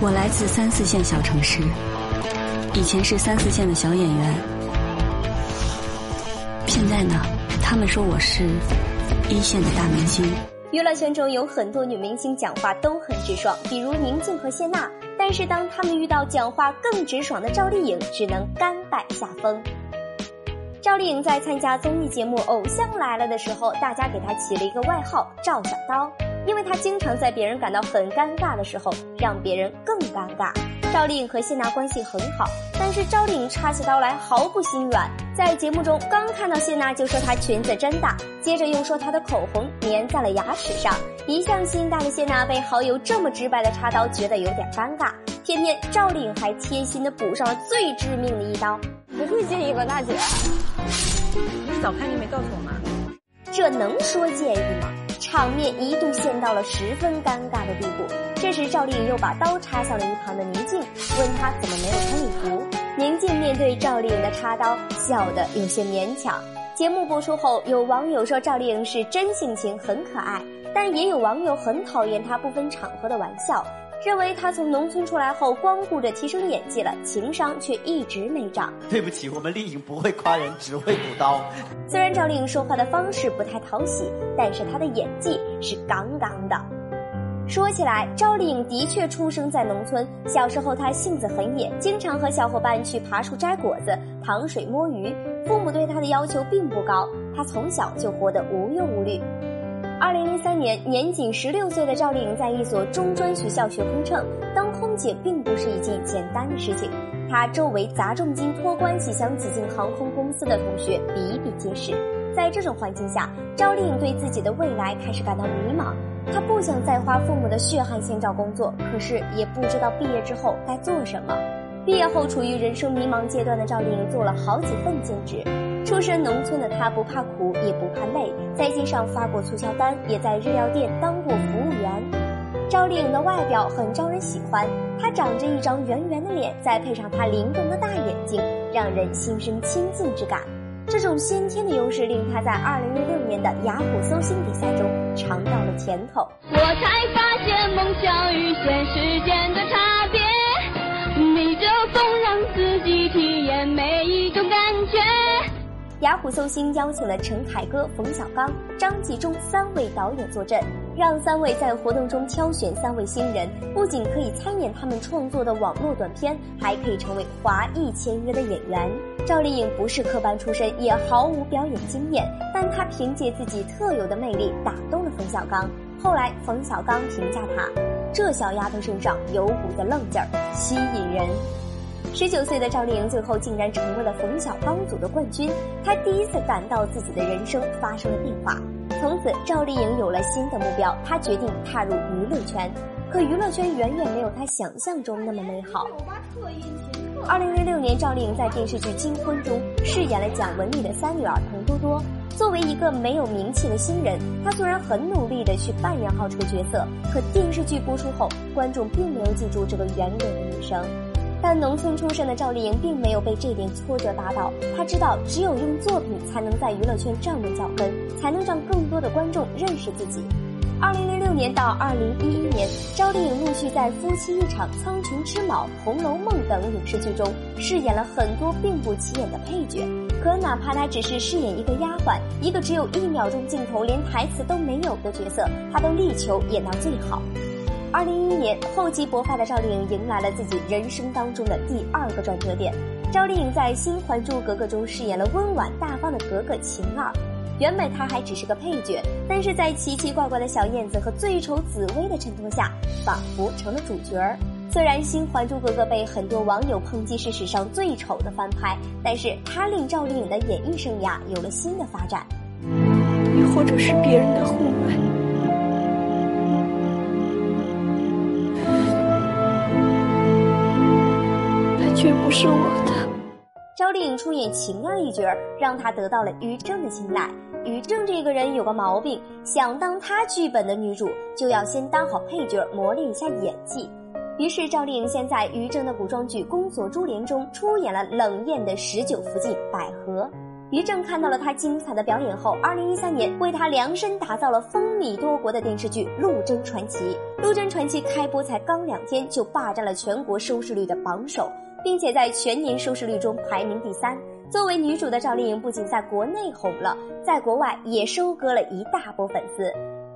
我来自三四线小城市，以前是三四线的小演员，现在呢，他们说我是一线的大明星。娱乐圈中有很多女明星讲话都很直爽，比如宁静和谢娜。但是当她们遇到讲话更直爽的赵丽颖，只能甘拜下风。赵丽颖在参加综艺节目《偶像来了》的时候，大家给她起了一个外号“赵小刀”。因为他经常在别人感到很尴尬的时候，让别人更尴尬。赵丽颖和谢娜关系很好，但是赵丽颖插起刀来毫不心软。在节目中，刚看到谢娜就说她裙子真大，接着又说她的口红粘在了牙齿上。一向心大的谢娜被好友这么直白的插刀，觉得有点尴尬。偏偏赵丽颖还贴心的补上了最致命的一刀。不会介意吧，大姐？你早看你没告诉我吗？这能说介意吗？场面一度陷到了十分尴尬的地步。这时，赵丽颖又把刀插向了一旁的宁静，问她怎么没有穿礼服。宁静面对赵丽颖的插刀，笑得有些勉强。节目播出后，有网友说赵丽颖是真性情，很可爱，但也有网友很讨厌她不分场合的玩笑。认为他从农村出来后，光顾着提升演技了，情商却一直没涨。对不起，我们丽颖不会夸人，只会补刀。虽然赵丽颖说话的方式不太讨喜，但是她的演技是杠杠的。说起来，赵丽颖的确出生在农村，小时候她性子很野，经常和小伙伴去爬树摘果子、淌水摸鱼。父母对她的要求并不高，她从小就活得无忧无虑。二零零三年，年仅十六岁的赵丽颖在一所中专学校学空乘。当空姐并不是一件简单的事情，她周围砸重金托关系想挤进航空公司的同学比比皆是。在这种环境下，赵丽颖对自己的未来开始感到迷茫。她不想再花父母的血汗钱找工作，可是也不知道毕业之后该做什么。毕业后，处于人生迷茫阶段的赵丽颖做了好几份兼职。出身农村的她不怕苦也不怕累，在街上发过促销单，也在日料店当过服务员。赵丽颖的外表很招人喜欢，她长着一张圆圆的脸，再配上她灵动的大眼睛，让人心生亲近之感。这种先天的优势令她在2016年的雅虎搜星比赛中尝到了甜头。我才发现梦想与现实间的差别，逆着风让自己体验每一种感觉。雅虎搜星邀请了陈凯歌、冯小刚、张纪中三位导演坐镇，让三位在活动中挑选三位新人，不仅可以参演他们创作的网络短片，还可以成为华裔签约的演员。赵丽颖不是科班出身，也毫无表演经验，但她凭借自己特有的魅力打动了冯小刚。后来，冯小刚评价她：“这小丫头身上有股子愣劲儿，吸引人。”十九岁的赵丽颖最后竟然成为了冯小刚组的冠军，她第一次感到自己的人生发生了变化。从此，赵丽颖有了新的目标，她决定踏入娱乐圈。可娱乐圈远远没有她想象中那么美好。二零零六年，赵丽颖在电视剧《金婚》中饰演了蒋雯丽的三女儿佟多多。作为一个没有名气的新人，她虽然很努力的去扮演好这个角色，可电视剧播出后，观众并没有记住这个圆脸的女生。但农村出身的赵丽颖并没有被这点挫折打倒，她知道只有用作品才能在娱乐圈站稳脚跟，才能让更多的观众认识自己。二零零六年到二零一一年，赵丽颖陆续在《夫妻一场》《苍穹之昴》《红楼梦》等影视剧中饰演了很多并不起眼的配角。可哪怕她只是饰演一个丫鬟，一个只有一秒钟镜头、连台词都没有的角色，她都力求演到最好。二零一一年，厚积薄发的赵丽颖迎来了自己人生当中的第二个转折点。赵丽颖在《新还珠格格》中饰演了温婉大方的格格晴儿。原本她还只是个配角，但是在奇奇怪怪的小燕子和最丑紫薇的衬托下，仿佛成了主角儿。虽然《新还珠格格》被很多网友抨击是史上最丑的翻拍，但是它令赵丽颖的演艺生涯有了新的发展。你或者是别人的后爱。却不是我的。赵丽颖出演晴儿一角，让她得到了于正的青睐。于正这个人有个毛病，想当他剧本的女主，就要先当好配角，磨练一下演技。于是赵丽颖先在于正的古装剧《宫锁珠帘》中出演了冷艳的十九福晋百合。于正看到了她精彩的表演后，二零一三年为她量身打造了风靡多国的电视剧《陆贞传奇》。《陆贞传奇》开播才刚两天，就霸占了全国收视率的榜首，并且在全年收视率中排名第三。作为女主的赵丽颖不仅在国内红了，在国外也收割了一大波粉丝。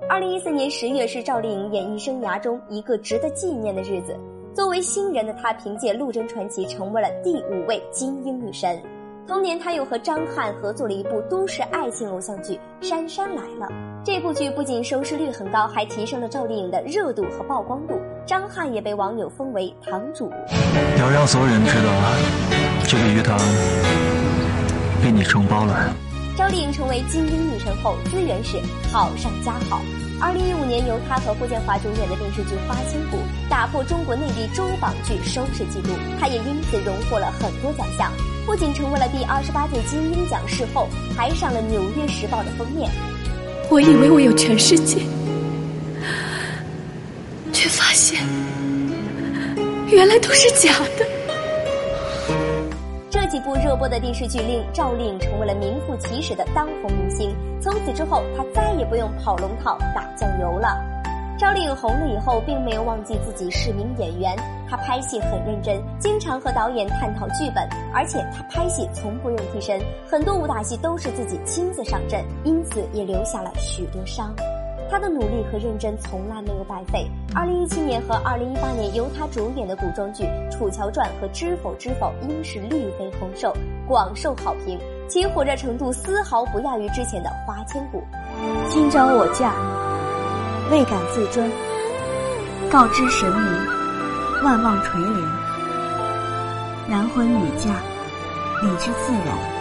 二零一四年十月是赵丽颖演艺生涯中一个值得纪念的日子。作为新人的她，凭借《陆贞传奇》成为了第五位金鹰女神。同年，她又和张翰合作了一部都市爱情偶像剧《杉杉来了》。这部剧不仅收视率很高，还提升了赵丽颖的热度和曝光度。张翰也被网友封为“堂主”。要让所有人知道，这个鱼塘被你承包了。赵丽颖成为金鹰女神后，资源是好上加好。二零一五年，由她和霍建华主演的电视剧《花千骨》打破中国内地周榜剧收视纪录，她也因此荣获了很多奖项。不仅成为了第二十八届金鹰奖视后，还上了《纽约时报》的封面。我以为我有全世界，原来都是假的。这几部热播的电视剧令赵丽颖成为了名副其实的当红明星。从此之后，她再也不用跑龙套、打酱油了。赵丽颖红了以后，并没有忘记自己是名演员。她拍戏很认真，经常和导演探讨剧本，而且她拍戏从不用替身，很多武打戏都是自己亲自上阵，因此也留下了许多伤。他的努力和认真从来没有白费。二零一七年和二零一八年由他主演的古装剧《楚乔传》和《知否知否》应是绿肥红瘦，广受好评，其火热程度丝毫不亚于之前的《花千骨》。今朝我嫁。未敢自尊，告知神明，万望垂怜。男婚女嫁，理之自然。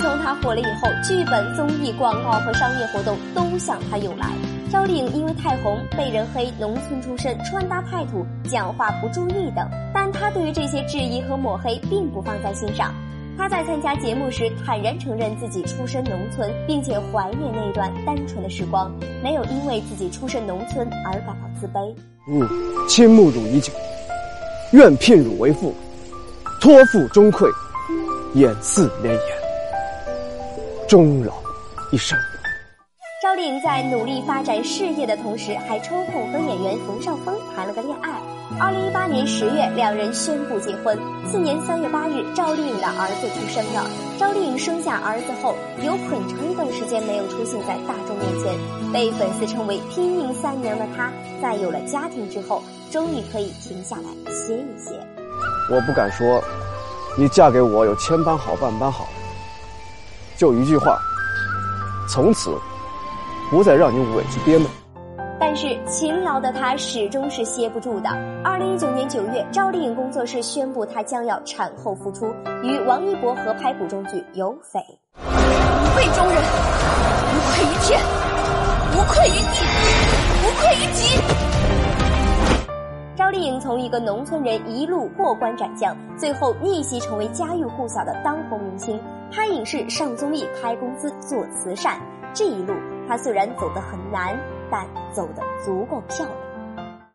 自从她火了以后，剧本、综艺、广告和商业活动都向她涌来。赵丽颖因为太红，被人黑农村出身、穿搭太土、讲话不注意等，但她对于这些质疑和抹黑并不放在心上。他在参加节目时坦然承认自己出身农村，并且怀念那段单纯的时光，没有因为自己出身农村而感到自卑。嗯倾慕汝已久，愿聘汝为妇，托付终馈，眼似连眼，终老一生。赵丽颖在努力发展事业的同时，还抽空和演员冯绍峰谈了个恋爱。二零一八年十月，两人宣布结婚。次年三月八日，赵丽颖的儿子出生了。赵丽颖生下儿子后，有很长一段时间没有出现在大众面前，被粉丝称为“拼命三娘”的她，在有了家庭之后，终于可以停下来歇一歇。我不敢说，你嫁给我有千般好万般好，就一句话，从此。不再让你委屈憋闷，但是勤劳的他始终是歇不住的。二零一九年九月，赵丽颖工作室宣布她将要产后复出，与王一博合拍古装剧《有匪》。为中人，无愧于天，无愧于地，无愧于己。赵丽颖从一个农村人一路过关斩将，最后逆袭成为家喻户晓的当红明星，拍影视、上综艺、开公司、做慈善，这一路。他虽然走得很难，但走得足够漂亮。